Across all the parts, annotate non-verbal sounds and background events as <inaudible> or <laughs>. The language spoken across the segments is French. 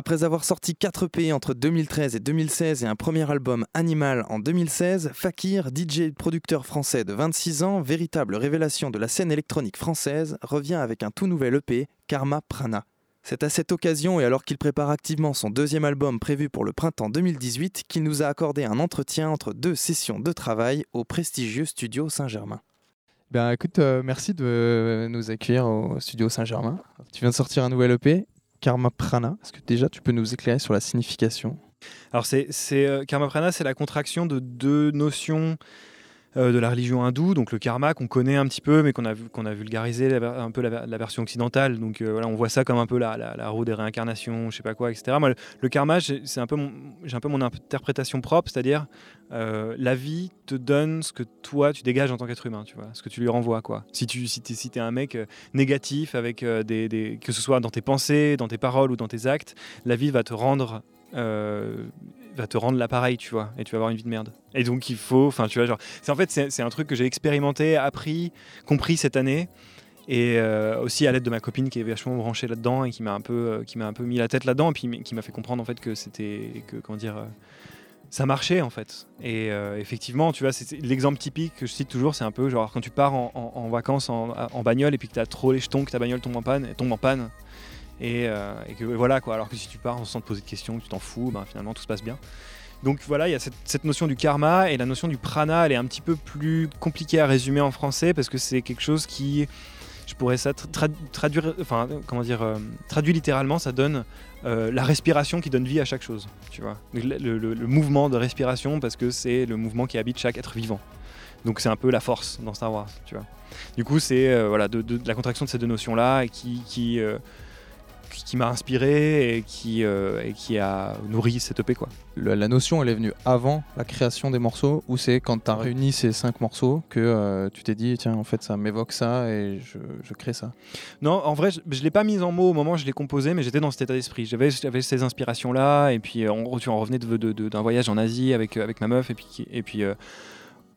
Après avoir sorti 4 EP entre 2013 et 2016 et un premier album Animal en 2016, Fakir, DJ producteur français de 26 ans, véritable révélation de la scène électronique française, revient avec un tout nouvel EP, Karma Prana. C'est à cette occasion et alors qu'il prépare activement son deuxième album prévu pour le printemps 2018 qu'il nous a accordé un entretien entre deux sessions de travail au prestigieux studio Saint-Germain. Ben écoute, euh, merci de nous accueillir au studio Saint-Germain. Tu viens de sortir un nouvel EP Karma Prana. Est-ce que déjà tu peux nous éclairer sur la signification? Alors, c'est, euh, Karma Prana, c'est la contraction de deux notions euh, de la religion hindoue, donc le karma qu'on connaît un petit peu, mais qu'on a, a vulgarisé un peu la, version occidentale. Donc euh, voilà, on voit ça comme un peu la, la, roue des réincarnations, je sais pas quoi, etc. Moi, le, karma, c'est un peu j'ai un peu mon interprétation propre, c'est-à-dire la vie te donne ce que toi tu dégages en tant qu'être humain, tu vois, ce que tu lui renvoies, quoi. Si tu si si es un mec négatif avec des, des, que ce soit dans tes pensées, dans tes paroles ou dans tes actes, la vie va te rendre euh, va te rendre l'appareil, tu vois, et tu vas avoir une vie de merde. Et donc il faut, enfin tu vois, genre, c'est en fait c'est un truc que j'ai expérimenté, appris, compris cette année, et euh, aussi à l'aide de ma copine qui est vachement branchée là-dedans et qui m'a un peu, euh, qui m'a un peu mis la tête là-dedans, et puis qui m'a fait comprendre en fait que c'était, que comment dire, ça marchait en fait. Et effectivement, tu vois, c'est l'exemple typique que je cite toujours, c'est un peu genre quand tu pars en, vacances en, en, bagnole et puis que tu as trop les jetons, que ta bagnole tombe en panne, tombe en panne euh, et, que voilà quoi. Alors que si tu pars sans te poser de questions, tu t'en fous, ben, finalement tout se passe bien. Donc voilà, il y a cette, notion du karma et la notion du prana, elle est un petit peu plus compliquée à résumer en français parce que c'est quelque chose qui, je pourrais ça traduire, enfin comment dire, euh, traduit littéralement, ça donne euh, la respiration qui donne vie à chaque chose, tu vois. Le, mouvement de respiration parce que c'est le mouvement qui habite chaque être vivant. Donc c'est un peu la force dans Star Wars, tu vois. Du coup, c'est voilà la contraction de ces deux notions là qui, qui qui m'a inspiré et qui, euh, et qui a nourri cette EP. Quoi. la notion, elle est venue avant la création des morceaux ou c'est quand tu as réuni ces cinq morceaux que euh, tu t'es dit, tiens, en fait, ça m'évoque ça et je, je, crée ça? Non, en vrai, je ne l'ai pas mis en mots au moment où je l'ai composé, mais j'étais dans cet état d'esprit. J'avais, j'avais ces inspirations-là et puis en gros, tu en revenais d'un voyage en Asie avec, avec ma meuf et puis, et puis euh,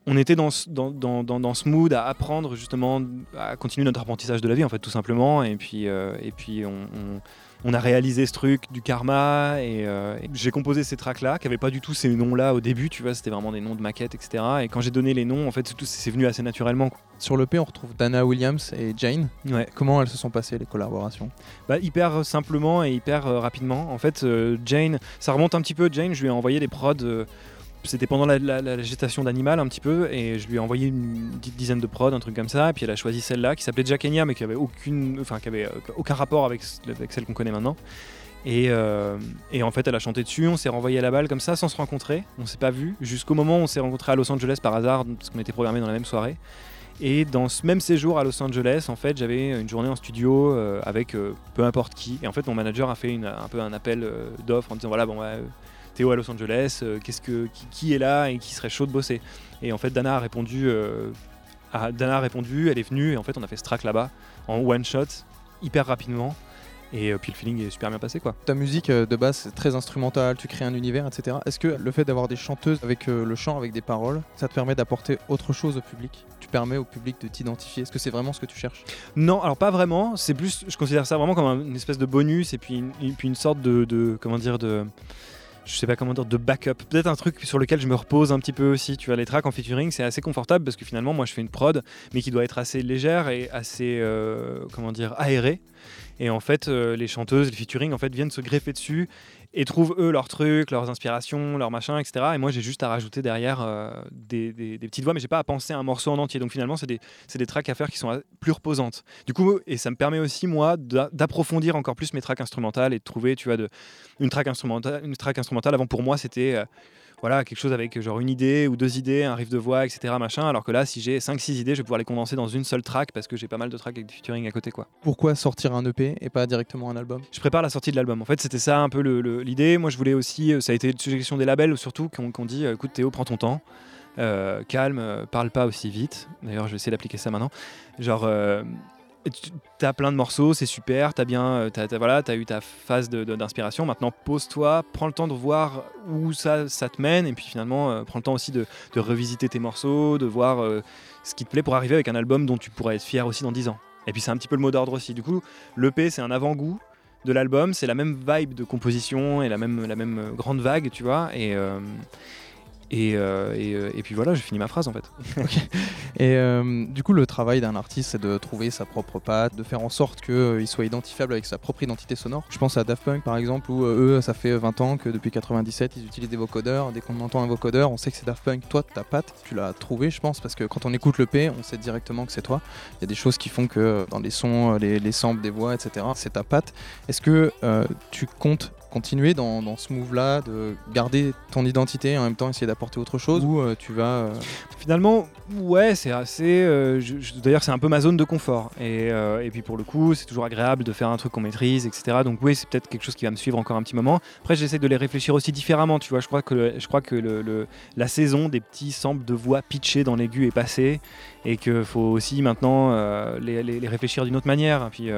on était dans, dans, dans, dans, ce mood à apprendre justement à continuer notre apprentissage de la vie en fait tout simplement. Et puis, euh, et puis on, on, a réalisé ce truc du karma et, euh, j'ai composé ces tracks là qui n'avaient pas du tout ces noms là au début tu vois c'était vraiment des noms de maquettes etc et quand j'ai donné les noms en fait c'est venu assez naturellement sur le P on retrouve Dana Williams et Jane. Ouais. comment elles se sont passées les collaborations? Bah, hyper simplement et hyper euh, rapidement. En fait Jane ça remonte un petit peu Jane je lui ai envoyé des prods c'était pendant la, gestation d'Animal un petit peu, et je lui ai envoyé une dizaine de prods, un truc comme ça, et puis elle a choisi celle-là qui s'appelait Jackenia, mais qui avait aucune, enfin qui avait euh, aucun rapport avec, avec celle qu'on connaît maintenant. Et, euh, et, en fait, elle a chanté dessus, on s'est renvoyé à la balle comme ça, sans se rencontrer, on s'est pas vu, jusqu'au moment où on s'est rencontré à Los Angeles par hasard, parce qu'on était programmé dans la même soirée. Et dans ce même séjour à Los Angeles, en fait, j'avais une journée en studio euh, avec peu importe qui. Et en fait, mon manager a fait un peu un appel d'offre en disant voilà, bon, Théo à Los Angeles, euh, qu'est-ce que, qui, est là et qui serait chaud de bosser Et en fait, Dana a répondu, euh, Dana a répondu, elle est venue et en fait, on a fait ce track là-bas en one shot, hyper rapidement. Et euh, puis le feeling est super bien passé quoi. Ta musique de base c'est très instrumentale, tu crées un univers, etc. Est-ce que le fait d'avoir des chanteuses avec le chant, avec des paroles, ça te permet d'apporter autre chose au public? Tu permets au public de t'identifier? Est-ce que c'est vraiment ce que tu cherches? Non, alors pas vraiment. C'est plus, je considère ça vraiment comme une espèce de bonus et puis une, puis une sorte de, de comment dire de je sais pas comment dire, de backup. Peut-être un truc sur lequel je me repose un petit peu aussi. Tu vois, les tracks en featuring, c'est assez confortable parce que finalement, moi, je fais une prod, mais qui doit être assez légère et assez, euh, comment dire, aérée. Et en fait, euh, les chanteuses, les featuring, en fait, viennent se greffer dessus et trouvent eux leurs trucs, leurs inspirations, leurs machins, etc. Et moi, j'ai juste à rajouter derrière euh, des, petites voix, mais j'ai pas à penser à un morceau en entier. Donc finalement, c'est des, des tracks à faire qui sont plus reposantes. Du coup, et ça me permet aussi, moi, d'approfondir encore plus mes tracks instrumentales et de trouver, tu vois, une, track instrumentale, une track instrumentale. Avant, pour moi, c'était. Euh, voilà, quelque chose avec genre une idée ou deux idées, un riff de voix, etc. Machin. Alors que là, si j'ai 5-6 idées, je vais pouvoir les condenser dans une seule track parce que j'ai pas mal de tracks avec du featuring à côté. quoi. Pourquoi sortir un EP et pas directement un album? Je prépare la sortie de l'album. En fait, c'était ça un peu l'idée. Moi, je voulais aussi, euh, ça a été une suggestion des labels surtout, qui ont, dit euh, écoute, Théo, prends ton temps. Euh, calme, parle pas aussi vite. D'ailleurs, je vais essayer d'appliquer ça maintenant. Genre, as plein de morceaux, c'est super, tu as bien, euh, as, voilà, as eu ta phase d'inspiration. Maintenant, pose-toi, prends le temps de voir où ça, ça te mène, et puis finalement, euh, prends le temps aussi de, revisiter tes morceaux, de voir euh, ce qui te plaît pour arriver avec un album dont tu pourrais être fier aussi dans 10 ans. Et puis c'est un petit peu le mot d'ordre aussi. Du coup, l'EP, c'est un avant-goût de l'album, c'est la même vibe de composition et la même, la même grande vague, tu vois. Et, et, euh, euh, et, puis voilà, j'ai fini ma phrase en fait. <laughs> Et euh, du coup, le travail d'un artiste, c'est de trouver sa propre patte, de faire en sorte qu'il soit identifiable avec sa propre identité sonore. Je pense à Daft Punk par exemple, où eux, ça fait 20 ans que depuis 97, ils utilisent des vocodeurs. Dès qu'on entend un vocodeur, on sait que c'est Daft Punk. Toi, ta patte, tu l'as trouvé, je pense, parce que quand on écoute le P, on sait directement que c'est toi. Il y a des choses qui font que dans les sons, les, les samples des voix, etc., c'est ta patte. Est-ce que tu comptes continuer dans, ce move-là, de garder ton identité et en même temps essayer d'apporter autre chose Ou euh, tu vas. Euh, Finalement, ouais, c'est assez. Euh, d'ailleurs, c'est un peu ma zone de confort. Et, et puis pour le coup, c'est toujours agréable de faire un truc qu'on maîtrise, etc. Donc oui, c'est peut-être quelque chose qui va me suivre encore un petit moment. Après, j'essaie de les réfléchir aussi différemment. Tu vois, je crois que, je crois que le, la saison des petits samples de voix pitchées dans l'aigu est passée et qu'il faut aussi maintenant les, les, réfléchir d'une autre manière. Et puis,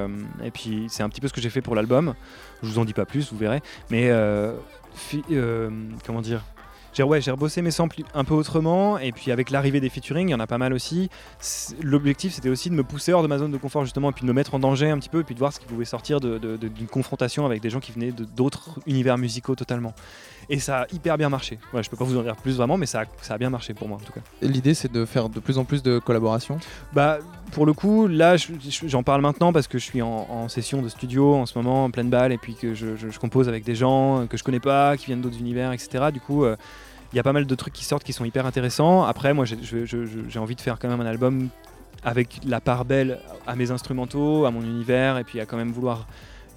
puis c'est un petit peu ce que j'ai fait pour l'album. Je vous en dis pas plus, vous verrez. Mais euh, euh, comment dire j'ai rebossé mes samples un peu autrement et puis avec l'arrivée des featuring, il y en a pas mal aussi. L'objectif c'était aussi de me pousser hors de ma zone de confort justement et puis de me mettre en danger un petit peu et puis de voir ce qui pouvait sortir d'une confrontation avec des gens qui venaient d'autres univers musicaux totalement. Et ça a hyper bien marché. Ouais, je peux pas vous en dire plus vraiment, mais ça a, ça a bien marché pour moi en tout cas. L'idée c'est de faire de plus en plus de collaborations Bah pour le coup, là j'en parle maintenant parce que je suis en, session de studio en ce moment, en pleine balle, et puis que je, compose avec des gens que je connais pas, qui viennent d'autres univers, etc. Du coup, euh, il y a pas mal de trucs qui sortent qui sont hyper intéressants. Après, moi j'ai envie de faire quand même un album avec la part belle à mes instrumentaux, à mon univers, et puis à quand même vouloir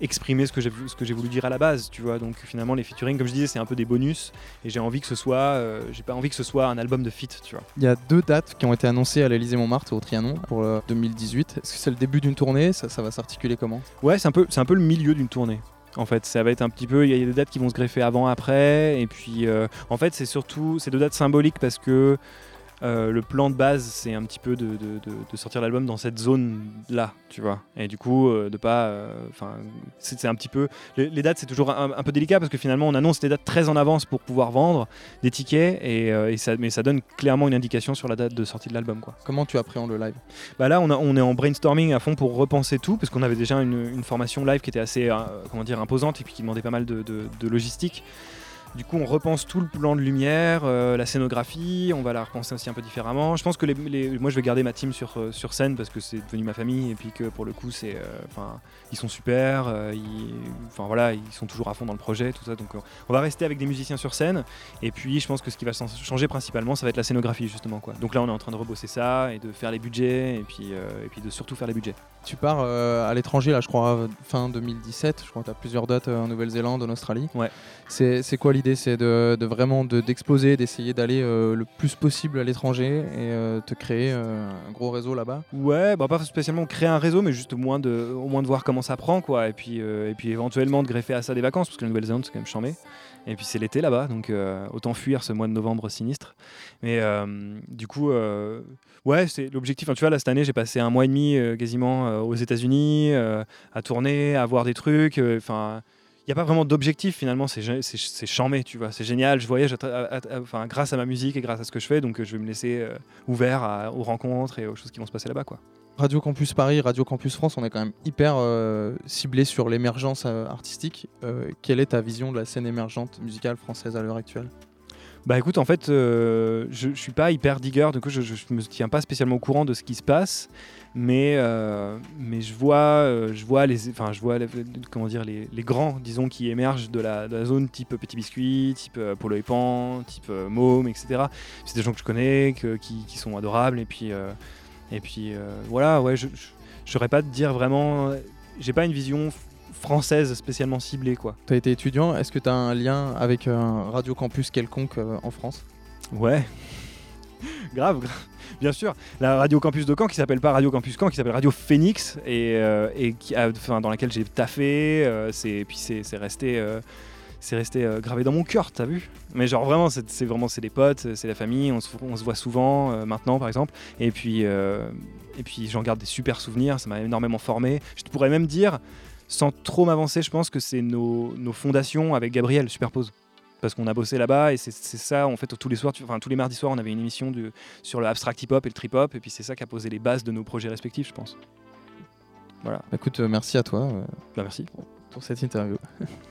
exprimer ce que j'ai ce que j'ai voulu dire à la base tu vois. Donc finalement les featuring comme je disais c'est un peu des bonus et j'ai envie que ce soit euh, j'ai pas envie que ce soit un album de feat tu vois. Il y a deux dates qui ont été annoncées à l'Elysée Montmartre au Trianon pour 2018 est-ce que c'est le début d'une tournée? Ça, ça va s'articuler comment? Ouais c'est un peu c'est un peu le milieu d'une tournée en fait, ça va être un petit peu. Il y a des dates qui vont se greffer avant, après, et puis euh, en fait, c'est surtout ces deux dates symboliques parce que euh, le plan de base, c'est un petit peu de, sortir l'album dans cette zone-là, tu vois. Et du coup, euh, de pas. Euh, enfin, c'est un petit peu. Les, dates, c'est toujours un, peu délicat parce que finalement, on annonce les dates très en avance pour pouvoir vendre des tickets, et, ça, mais ça donne clairement une indication sur la date de sortie de l'album, quoi. Comment tu appréhendes le live? Bah là, on, on, est en brainstorming à fond pour repenser tout, parce qu'on avait déjà une, formation live qui était assez, comment dire, imposante et puis qui demandait pas mal de logistique. Du coup, on repense tout le plan de lumière, euh, la scénographie, on va la repenser aussi un peu différemment. Je pense que les, moi, je vais garder ma team sur, euh, sur scène parce que c'est devenu ma famille et puis que pour le coup, c'est, euh, ils sont super, ils, enfin voilà, ils sont toujours à fond dans le projet, tout ça. Donc, on va rester avec des musiciens sur scène. Et puis, je pense que ce qui va changer principalement, ça va être la scénographie justement, quoi. Donc là, on est en train de rebosser ça et de faire les budgets et puis, et puis de surtout faire les budgets. Tu pars à l'étranger là, je crois, fin 2017. Je crois que tu as plusieurs dates en Nouvelle-Zélande, en Australie. Ouais. C'est, quoi l'idée C'est de, vraiment d'exploser, d'essayer d'aller euh, le plus possible à l'étranger et euh, te créer euh, un gros réseau là-bas Ouais, bah pas spécialement créer un réseau, mais juste au moins de, au moins de voir comment ça prend, quoi. Et puis, et puis éventuellement de greffer à ça des vacances, parce que la Nouvelle-Zélande c'est quand même chambé. Et puis c'est l'été là-bas, donc autant fuir ce mois de novembre sinistre. Mais du coup, ouais, c'est l'objectif. tu vois, là cette année, j'ai passé un mois et demi quasiment aux États-Unis, à tourner, à voir des trucs. Enfin n'y a pas vraiment d'objectif finalement, c'est charmé, tu vois, c'est génial, je voyage enfin, grâce à ma musique et grâce à ce que je fais, donc euh, je vais me laisser euh, ouvert aux rencontres et aux choses qui vont se passer là-bas. Radio Campus Paris, Radio Campus France, on est quand même hyper euh, ciblé sur l'émergence artistique. quelle est ta vision de la scène émergente musicale française à l'heure actuelle? Bah écoute, en fait, je, je suis pas hyper digger, du coup je, je, me tiens pas spécialement au courant de ce qui se passe mais, euh, mais je vois, euh, je vois, les, enfin, je vois comment dire, les, les, grands, disons, qui émergent de la, de la, zone type Petit Biscuit, type euh, Polo et Pan, type Môme, etc. C'est des gens que je connais, que, qui, qui, sont adorables, et puis, et puis voilà, ouais, je n'aurais pas de dire vraiment, j'ai pas une vision française spécialement ciblée, quoi. Tu as été étudiant, est-ce que tu as un lien avec un radio campus quelconque en France? Ouais, <laughs> grave, grave. Bien sûr, la Radio Campus de Caen qui s'appelle pas Radio Campus Caen, qui s'appelle Radio Phoenix et, euh, et qui a, dans laquelle j'ai taffé. Euh, c'est puis c'est resté. c'est resté euh, gravé dans mon cœur, t'as vu? Mais genre vraiment, c'est vraiment c'est des potes, c'est la famille, on se, on se voit souvent maintenant par exemple, et puis et puis j'en garde des super souvenirs, ça m'a énormément formé. Je pourrais même dire, sans trop m'avancer, je pense que c'est nos, nos fondations avec Gabriel superposent parce qu'on a bossé là-bas et c'est ça en fait tous les soirs enfin tous les mardis soirs on avait une émission sur le abstract hip hop et le trip hop et puis c'est ça qui a posé les bases de nos projets respectifs je pense. Voilà. Bah, écoute euh, merci à toi bah, merci. pour cette interview. <laughs>